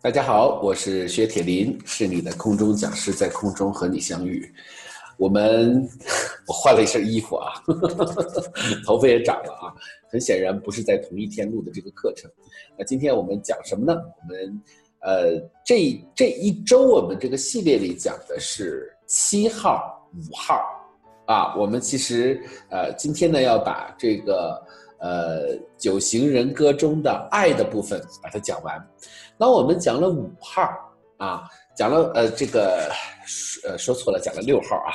大家好，我是薛铁林，是你的空中讲师，在空中和你相遇。我们我换了一身衣服啊，头发也长了啊，很显然不是在同一天录的这个课程。那今天我们讲什么呢？我们呃这这一周我们这个系列里讲的是七号、五号啊。我们其实呃今天呢要把这个呃九型人格中的爱的部分把它讲完。那我们讲了五号啊，讲了呃这个呃说错了，讲了六号啊，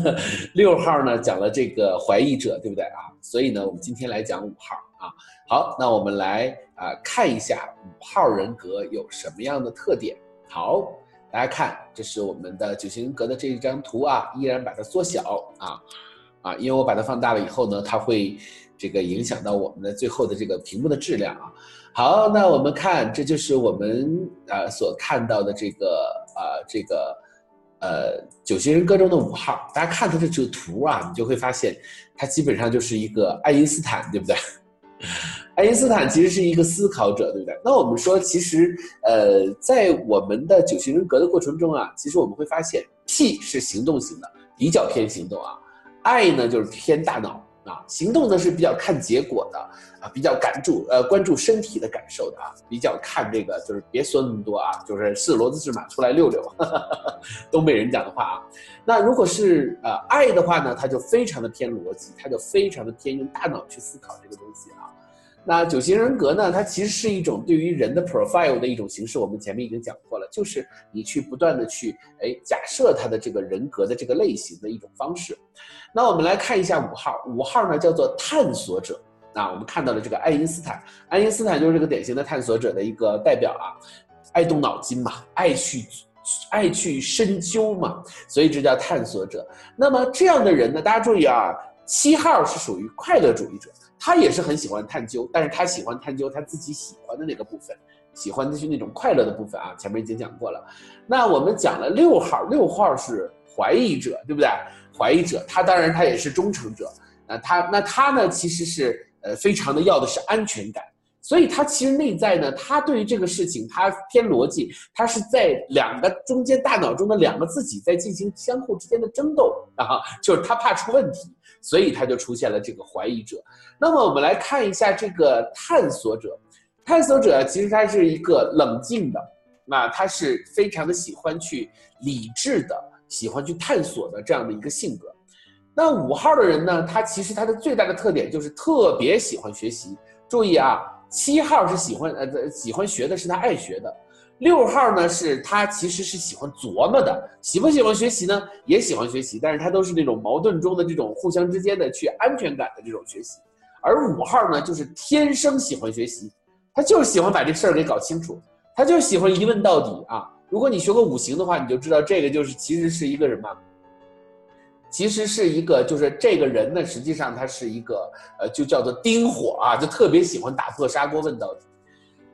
六号呢讲了这个怀疑者，对不对啊？所以呢，我们今天来讲五号啊。好，那我们来啊看一下五号人格有什么样的特点。好，大家看，这是我们的九型人格的这一张图啊，依然把它缩小啊啊，因为我把它放大了以后呢，它会这个影响到我们的最后的这个屏幕的质量啊。好，那我们看，这就是我们啊所看到的这个啊这个呃九型人格中的五号。大家看它的这个图啊，你就会发现，它基本上就是一个爱因斯坦，对不对？爱因斯坦其实是一个思考者，对不对？那我们说，其实呃，在我们的九型人格的过程中啊，其实我们会发现，P 是行动型的，比较偏行动啊；I 呢就是偏大脑。啊，行动呢是比较看结果的啊，比较感注呃关注身体的感受的啊，比较看这个就是别说那么多啊，就是是骡子是马出来溜溜，东北人讲的话啊。那如果是呃爱的话呢，它就非常的偏逻辑，它就非常的偏用大脑去思考这个东西啊。那九型人格呢？它其实是一种对于人的 profile 的一种形式。我们前面已经讲过了，就是你去不断的去哎假设他的这个人格的这个类型的一种方式。那我们来看一下五号，五号呢叫做探索者。那我们看到了这个爱因斯坦，爱因斯坦就是这个典型的探索者的一个代表啊，爱动脑筋嘛，爱去爱去深究嘛，所以这叫探索者。那么这样的人呢，大家注意啊，七号是属于快乐主义者。他也是很喜欢探究，但是他喜欢探究他自己喜欢的那个部分，喜欢的是那种快乐的部分啊。前面已经讲过了。那我们讲了六号，六号是怀疑者，对不对？怀疑者，他当然他也是忠诚者。那他那他呢，其实是呃非常的要的是安全感，所以他其实内在呢，他对于这个事情他偏逻辑，他是在两个中间大脑中的两个自己在进行相互之间的争斗啊，就是他怕出问题。所以他就出现了这个怀疑者。那么我们来看一下这个探索者。探索者其实他是一个冷静的，那他是非常的喜欢去理智的，喜欢去探索的这样的一个性格。那五号的人呢，他其实他的最大的特点就是特别喜欢学习。注意啊，七号是喜欢呃喜欢学的是他爱学的。六号呢，是他其实是喜欢琢磨的，喜不喜欢学习呢？也喜欢学习，但是他都是那种矛盾中的这种互相之间的去安全感的这种学习。而五号呢，就是天生喜欢学习，他就是喜欢把这事儿给搞清楚，他就喜欢一问到底啊。如果你学过五行的话，你就知道这个就是其实是一个什么？其实是一个就是这个人呢，实际上他是一个呃，就叫做丁火啊，就特别喜欢打破砂锅问到底。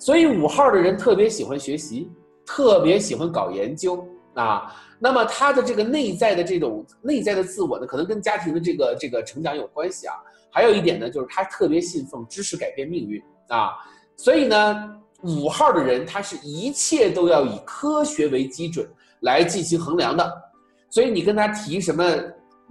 所以五号的人特别喜欢学习，特别喜欢搞研究啊。那么他的这个内在的这种内在的自我呢，可能跟家庭的这个这个成长有关系啊。还有一点呢，就是他特别信奉知识改变命运啊。所以呢，五号的人他是一切都要以科学为基准来进行衡量的。所以你跟他提什么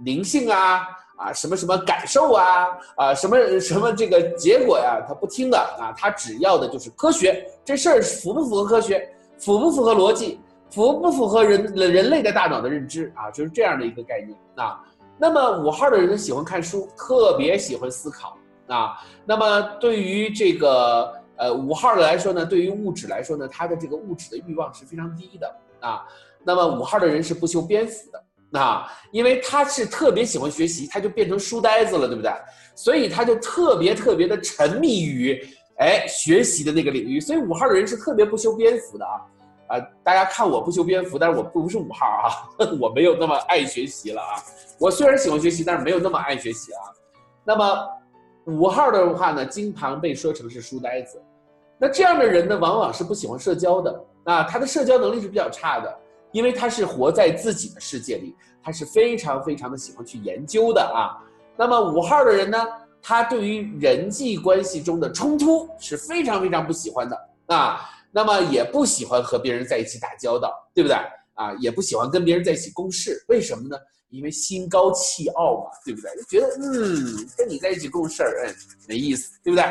灵性啊？啊，什么什么感受啊，啊，什么什么这个结果呀，他不听的啊，他只要的就是科学，这事儿符不符合科学，符不符合逻辑，符不符合人人类的大脑的认知啊，就是这样的一个概念啊。那么五号的人喜欢看书，特别喜欢思考啊。那么对于这个呃五号的来说呢，对于物质来说呢，他的这个物质的欲望是非常低的啊。那么五号的人是不修边幅的。啊，因为他是特别喜欢学习，他就变成书呆子了，对不对？所以他就特别特别的沉迷于哎学习的那个领域。所以五号的人是特别不修边幅的啊啊！大家看我不修边幅，但是我不是五号啊，我没有那么爱学习了啊。我虽然喜欢学习，但是没有那么爱学习啊。那么五号的话呢，经常被说成是书呆子。那这样的人呢，往往是不喜欢社交的啊，他的社交能力是比较差的。因为他是活在自己的世界里，他是非常非常的喜欢去研究的啊。那么五号的人呢，他对于人际关系中的冲突是非常非常不喜欢的啊。那么也不喜欢和别人在一起打交道，对不对？啊，也不喜欢跟别人在一起共事，为什么呢？因为心高气傲嘛，对不对？就觉得嗯，跟你在一起共事儿，嗯，没意思，对不对？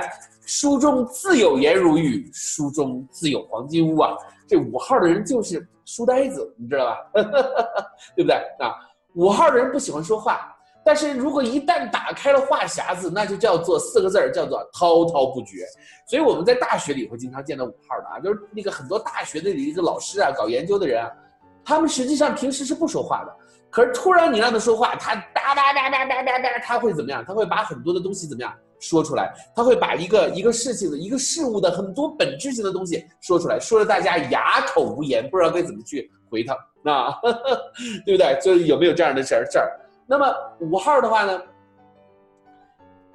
书中自有颜如玉，书中自有黄金屋啊。这五号的人就是书呆子，你知道吧？对不对？啊，五号的人不喜欢说话，但是如果一旦打开了话匣子，那就叫做四个字儿，叫做滔滔不绝。所以我们在大学里会经常见到五号的啊，就是那个很多大学的一个老师啊，搞研究的人啊，他们实际上平时是不说话的。可是突然你让他说话，他哒哒哒哒哒哒哒，他会怎么样？他会把很多的东西怎么样说出来？他会把一个一个事情的一个事物的很多本质性的东西说出来，说的大家哑口无言，不知道该怎么去回他，那对不对？就有没有这样的事儿？事儿？那么五号的话呢？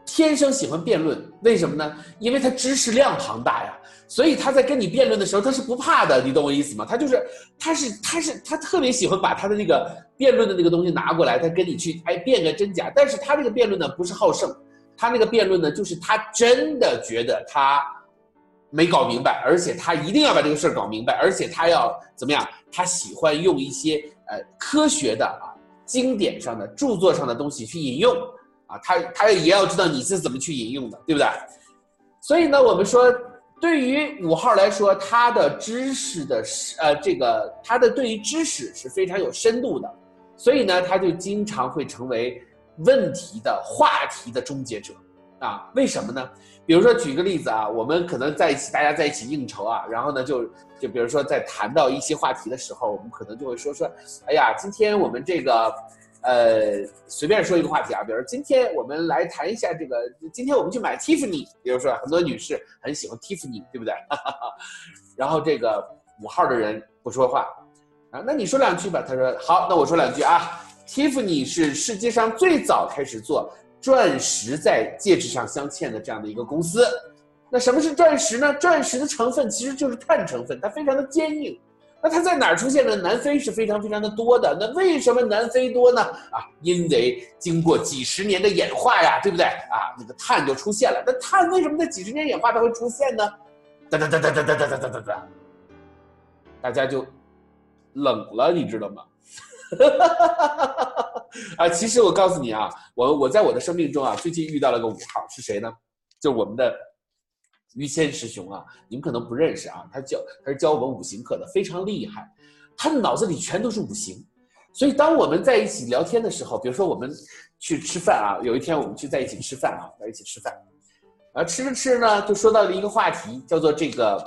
天生喜欢辩论，为什么呢？因为他知识量庞大呀，所以他在跟你辩论的时候，他是不怕的，你懂我意思吗？他就是，他是，他是，他特别喜欢把他的那个辩论的那个东西拿过来，他跟你去哎辩个真假。但是他这个辩论呢，不是好胜，他那个辩论呢，就是他真的觉得他没搞明白，而且他一定要把这个事儿搞明白，而且他要怎么样？他喜欢用一些呃科学的啊经典上的著作上的东西去引用。啊，他他也要知道你是怎么去引用的，对不对？所以呢，我们说，对于五号来说，他的知识的呃，这个他的对于知识是非常有深度的，所以呢，他就经常会成为问题的话题的终结者啊？为什么呢？比如说举个例子啊，我们可能在一起，大家在一起应酬啊，然后呢，就就比如说在谈到一些话题的时候，我们可能就会说说，哎呀，今天我们这个。呃，随便说一个话题啊，比如今天我们来谈一下这个，今天我们去买 Tiffany，比如说很多女士很喜欢 Tiffany，对不对？然后这个五号的人不说话啊，那你说两句吧。他说好，那我说两句啊。Tiffany 是世界上最早开始做钻石在戒指上镶嵌的这样的一个公司。那什么是钻石呢？钻石的成分其实就是碳成分，它非常的坚硬。那它在哪儿出现呢？南非是非常非常的多的。那为什么南非多呢？啊，因为经过几十年的演化呀，对不对？啊，那个碳就出现了。那碳为什么在几十年演化它会出现呢？哒哒哒哒哒哒哒哒哒哒哒，大家就冷了，你知道吗？啊，其实我告诉你啊，我我在我的生命中啊，最近遇到了个五号，是谁呢？就我们的。于谦师兄啊，你们可能不认识啊，他教他是教我们五行课的，非常厉害，他的脑子里全都是五行，所以当我们在一起聊天的时候，比如说我们去吃饭啊，有一天我们去在一起吃饭啊，在一起吃饭，啊吃着吃着呢，就说到了一个话题，叫做这个，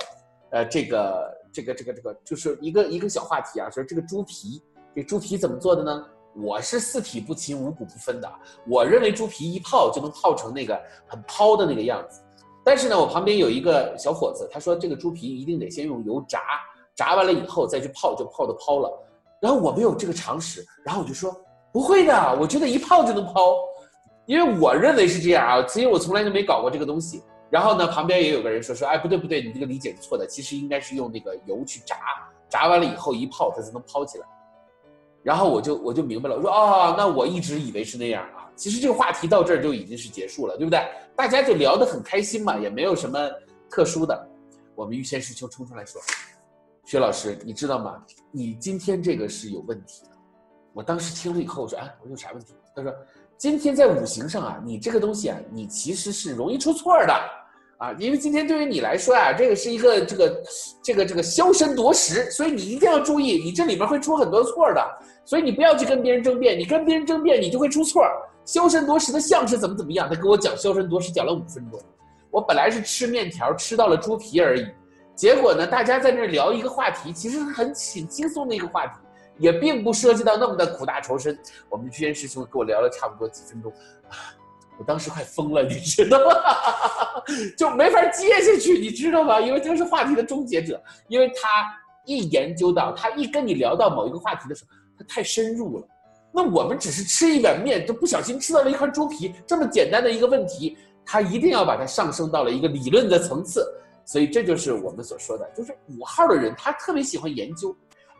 呃，这个这个这个这个，就是一个一个小话题啊，说这个猪皮，这猪皮怎么做的呢？我是四体不勤，五谷不分的，我认为猪皮一泡就能泡成那个很抛的那个样子。但是呢，我旁边有一个小伙子，他说这个猪皮一定得先用油炸，炸完了以后再去泡，就泡的抛了。然后我没有这个常识，然后我就说不会的，我觉得一泡就能抛，因为我认为是这样啊，所以我从来就没搞过这个东西。然后呢，旁边也有个人说说，哎，不对不对，你这个理解是错的，其实应该是用那个油去炸，炸完了以后一泡它才能抛起来。然后我就我就明白了，我说哦，那我一直以为是那样啊。其实这个话题到这儿就已经是结束了，对不对？大家就聊得很开心嘛，也没有什么特殊的。我们玉谦师兄冲出来说：“薛老师，你知道吗？你今天这个是有问题的。”我当时听了以后，我说：“哎，我有啥问题？”他说：“今天在五行上啊，你这个东西啊，你其实是容易出错的啊，因为今天对于你来说啊，这个是一个这个这个这个消身夺食，所以你一定要注意，你这里面会出很多错的，所以你不要去跟别人争辩，你跟别人争辩，你就会出错。”修身夺食的相是怎么怎么样？他跟我讲修身夺食，讲了五分钟。我本来是吃面条，吃到了猪皮而已。结果呢，大家在那聊一个话题，其实是很轻轻松的一个话题，也并不涉及到那么的苦大仇深。我们居然师兄跟我聊了差不多几分钟，我当时快疯了，你知道吗？就没法接下去，你知道吗？因为他是话题的终结者，因为他一研究到，他一跟你聊到某一个话题的时候，他太深入了。那我们只是吃一碗面，就不小心吃到了一块猪皮，这么简单的一个问题，他一定要把它上升到了一个理论的层次，所以这就是我们所说的，就是五号的人，他特别喜欢研究，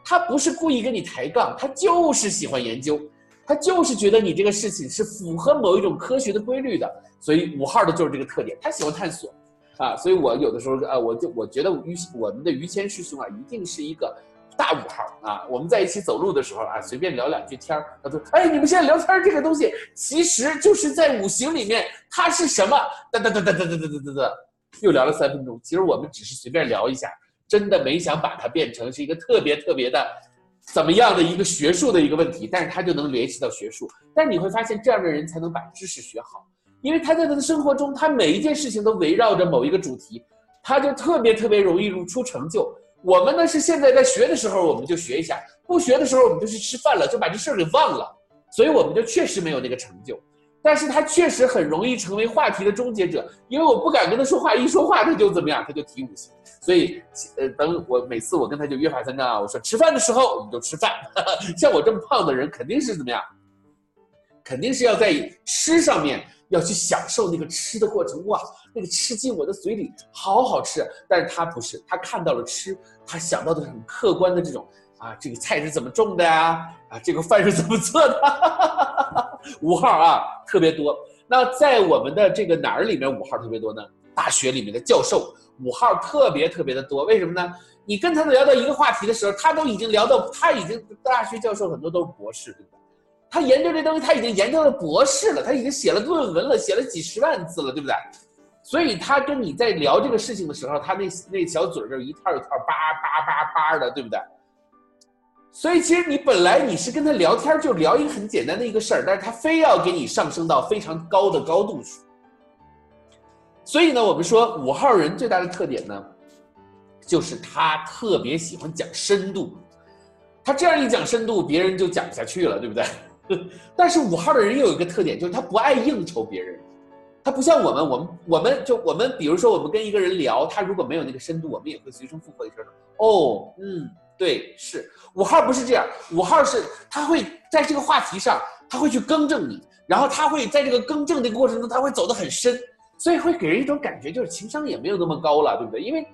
他不是故意跟你抬杠，他就是喜欢研究，他就是觉得你这个事情是符合某一种科学的规律的，所以五号的就是这个特点，他喜欢探索。啊，所以我有的时候啊，我就我觉得于我们的于谦师兄啊，一定是一个大五号啊。我们在一起走路的时候啊，随便聊两句天儿，他说：“哎，你们现在聊天这个东西，其实就是在五行里面它是什么？”哒哒哒哒哒哒哒哒哒，又聊了三分钟。其实我们只是随便聊一下，真的没想把它变成是一个特别特别的。怎么样的一个学术的一个问题，但是他就能联系到学术。但你会发现，这样的人才能把知识学好，因为他在他的生活中，他每一件事情都围绕着某一个主题，他就特别特别容易出成就。我们呢是现在在学的时候，我们就学一下；不学的时候，我们就去吃饭了，就把这事儿给忘了，所以我们就确实没有那个成就。但是他确实很容易成为话题的终结者，因为我不敢跟他说话，一说话他就怎么样，他就提五行。所以，呃，等我每次我跟他就约法三章啊，我说吃饭的时候我们就吃饭。像我这么胖的人，肯定是怎么样？肯定是要在吃上面要去享受那个吃的过程，哇，那个吃进我的嘴里，好好吃。但是他不是，他看到了吃，他想到的是很客观的这种啊，这个菜是怎么种的呀？啊，这个饭是怎么做的？五号啊，特别多。那在我们的这个哪儿里面五号特别多呢？大学里面的教授。五号特别特别的多，为什么呢？你跟他们聊到一个话题的时候，他都已经聊到，他已经大学教授很多都是博士，对不对？他研究这东西，他已经研究了博士了，他已经写了论文了，写了几十万字了，对不对？所以他跟你在聊这个事情的时候，他那那小嘴就一套一套叭叭叭叭的，对不对？所以其实你本来你是跟他聊天，就聊一个很简单的一个事儿，但是他非要给你上升到非常高的高度去。所以呢，我们说五号人最大的特点呢，就是他特别喜欢讲深度。他这样一讲深度，别人就讲不下去了，对不对？但是五号的人又有一个特点，就是他不爱应酬别人。他不像我们，我们我们就我们，比如说我们跟一个人聊，他如果没有那个深度，我们也会随声附和一声哦，嗯，对，是。五号不是这样，五号是他会在这个话题上，他会去更正你，然后他会在这个更正的过程中，他会走得很深。所以会给人一种感觉，就是情商也没有那么高了，对不对？因为，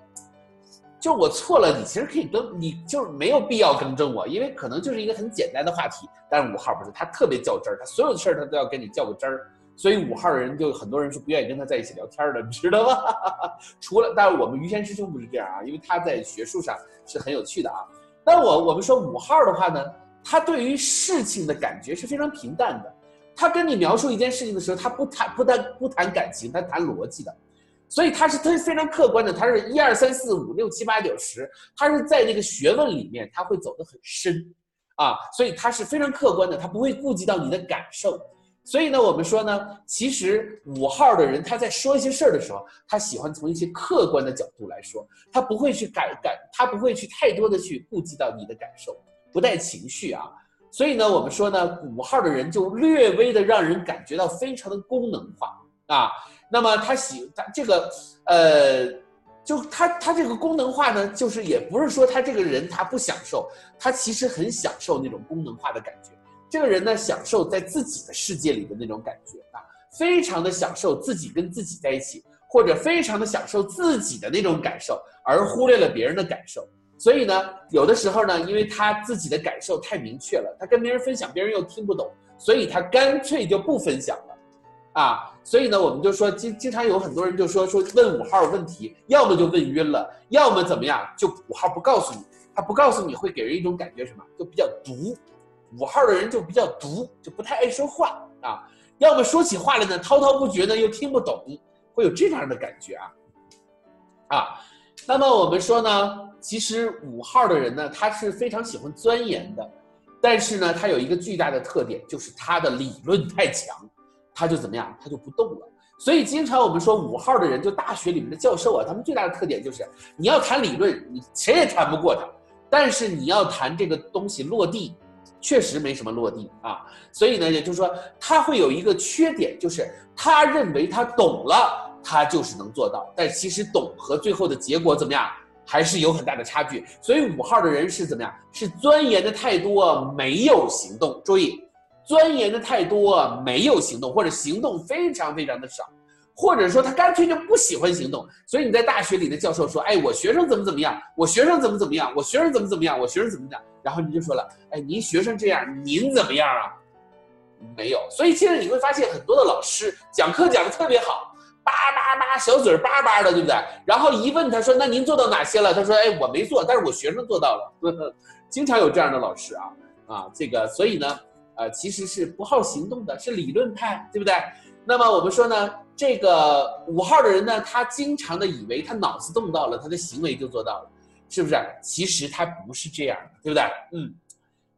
就我错了，你其实可以更，你就是没有必要更正我，因为可能就是一个很简单的话题。但是五号不是，他特别较真儿，他所有的事儿他都要跟你较个真儿。所以五号人就很多人是不愿意跟他在一起聊天的，你知道吗？除了，但是我们于谦师兄不是这样啊，因为他在学术上是很有趣的啊。但我我们说五号的话呢，他对于事情的感觉是非常平淡的。他跟你描述一件事情的时候，他不谈不谈不谈感情，他谈逻辑的，所以他是他是非常客观的，他是一二三四五六七八九十，他是在那个学问里面，他会走得很深，啊，所以他是非常客观的，他不会顾及到你的感受，所以呢，我们说呢，其实五号的人他在说一些事儿的时候，他喜欢从一些客观的角度来说，他不会去感感，他不会去太多的去顾及到你的感受，不带情绪啊。所以呢，我们说呢，五号的人就略微的让人感觉到非常的功能化啊。那么他喜他这个呃，就他他这个功能化呢，就是也不是说他这个人他不享受，他其实很享受那种功能化的感觉。这个人呢，享受在自己的世界里的那种感觉啊，非常的享受自己跟自己在一起，或者非常的享受自己的那种感受，而忽略了别人的感受。所以呢，有的时候呢，因为他自己的感受太明确了，他跟别人分享，别人又听不懂，所以他干脆就不分享了，啊，所以呢，我们就说经经常有很多人就说说问五号问题，要么就问晕了，要么怎么样，就五号不告诉你，他不告诉你会给人一种感觉什么，就比较毒，五号的人就比较毒，就不太爱说话啊，要么说起话来呢滔滔不绝呢又听不懂，会有这样的感觉啊，啊。那么我们说呢，其实五号的人呢，他是非常喜欢钻研的，但是呢，他有一个巨大的特点，就是他的理论太强，他就怎么样，他就不动了。所以经常我们说五号的人，就大学里面的教授啊，他们最大的特点就是你要谈理论，你谁也谈不过他；但是你要谈这个东西落地，确实没什么落地啊。所以呢，也就是说他会有一个缺点，就是他认为他懂了。他就是能做到，但其实懂和最后的结果怎么样，还是有很大的差距。所以五号的人是怎么样？是钻研的太多，没有行动。注意，钻研的太多，没有行动，或者行动非常非常的少，或者说他干脆就不喜欢行动。所以你在大学里的教授说：“哎，我学生怎么怎么样？我学生怎么怎么样？我学生怎么怎么样？我学生怎么样？”然后你就说了：“哎，您学生这样，您怎么样啊？”没有。所以现在你会发现很多的老师讲课讲的特别好。叭叭叭，小嘴叭叭的，对不对？然后一问他说：“那您做到哪些了？”他说：“哎，我没做，但是我学生做到了。” 经常有这样的老师啊啊，这个所以呢，呃，其实是不好行动的，是理论派，对不对？那么我们说呢，这个五号的人呢，他经常的以为他脑子动到了，他的行为就做到了，是不是？其实他不是这样的，对不对？嗯。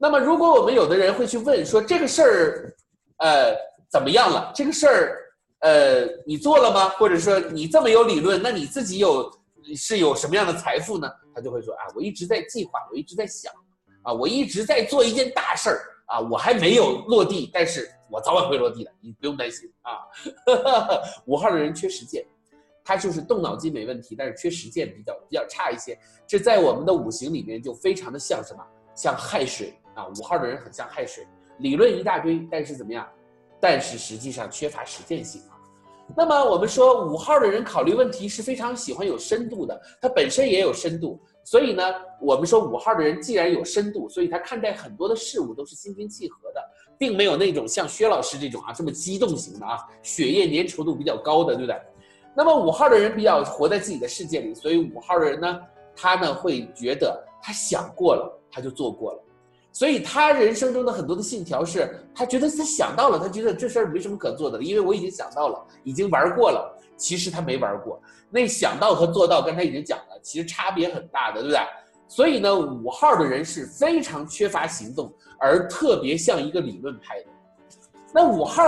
那么如果我们有的人会去问说这个事儿，呃，怎么样了？这个事儿，呃，你做了吗？或者说你这么有理论，那你自己有是有什么样的财富呢？他就会说啊，我一直在计划，我一直在想，啊，我一直在做一件大事儿啊，我还没有落地，但是。我早晚会落地的，你不用担心啊。五号的人缺实践，他就是动脑筋没问题，但是缺实践比较比较差一些。这在我们的五行里面就非常的像什么？像亥水啊。五号的人很像亥水，理论一大堆，但是怎么样？但是实际上缺乏实践性啊。那么我们说五号的人考虑问题是非常喜欢有深度的，他本身也有深度。所以呢，我们说五号的人既然有深度，所以他看待很多的事物都是心平气和的，并没有那种像薛老师这种啊这么激动型的啊，血液粘稠度比较高的，对不对？那么五号的人比较活在自己的世界里，所以五号的人呢，他呢会觉得他想过了，他就做过了，所以他人生中的很多的信条是，他觉得他想到了，他觉得这事儿没什么可做的，因为我已经想到了，已经玩过了。其实他没玩过，那想到和做到，刚才已经讲了，其实差别很大的，对不对？所以呢，五号的人是非常缺乏行动，而特别像一个理论派的。那五号，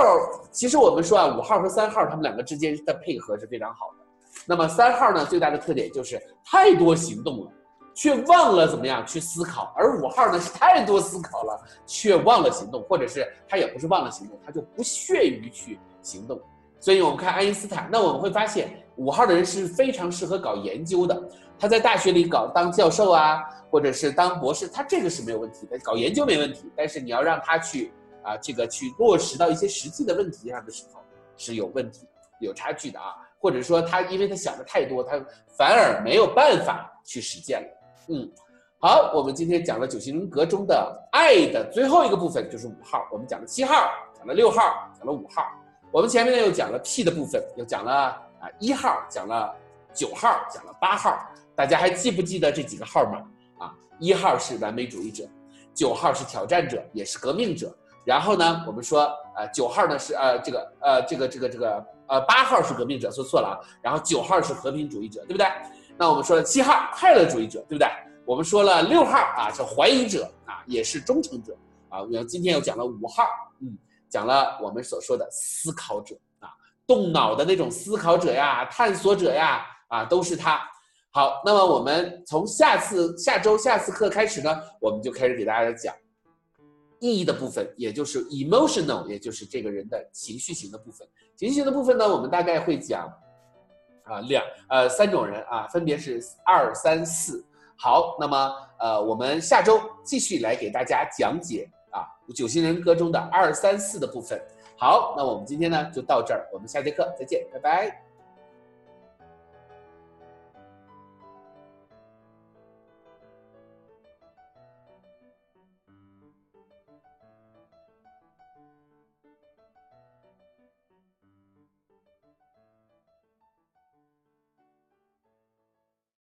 其实我们说啊，五号和三号他们两个之间的配合是非常好的。那么三号呢，最大的特点就是太多行动了，却忘了怎么样去思考；而五号呢，是太多思考了，却忘了行动，或者是他也不是忘了行动，他就不屑于去行动。所以我们看爱因斯坦，那我们会发现五号的人是非常适合搞研究的。他在大学里搞当教授啊，或者是当博士，他这个是没有问题的，搞研究没问题。但是你要让他去啊，这个去落实到一些实际的问题上的时候，是有问题、有差距的啊。或者说他因为他想的太多，他反而没有办法去实践了。嗯，好，我们今天讲了九型人格中的爱的最后一个部分就是五号，我们讲了七号，讲了六号，讲了五号。我们前面呢又讲了 P 的部分，又讲了啊一号，讲了九号，讲了八号，大家还记不记得这几个号码啊？一号是完美主义者，九号是挑战者，也是革命者。然后呢，我们说呃九号呢是呃这个呃这个这个这个呃八号是革命者，说错了啊。然后九号是和平主义者，对不对？那我们说了七号快乐主义者，对不对？我们说了六号啊是怀疑者啊，也是忠诚者啊。我们今天又讲了五号，嗯。讲了我们所说的思考者啊，动脑的那种思考者呀，探索者呀，啊，都是他。好，那么我们从下次下周下次课开始呢，我们就开始给大家讲意义的部分，也就是 emotional，也就是这个人的情绪型的部分。情绪型的部分呢，我们大概会讲啊两呃三种人啊，分别是二三四。好，那么呃我们下周继续来给大家讲解啊。九型人格中的二三四的部分。好，那我们今天呢就到这儿，我们下节课再见，拜拜。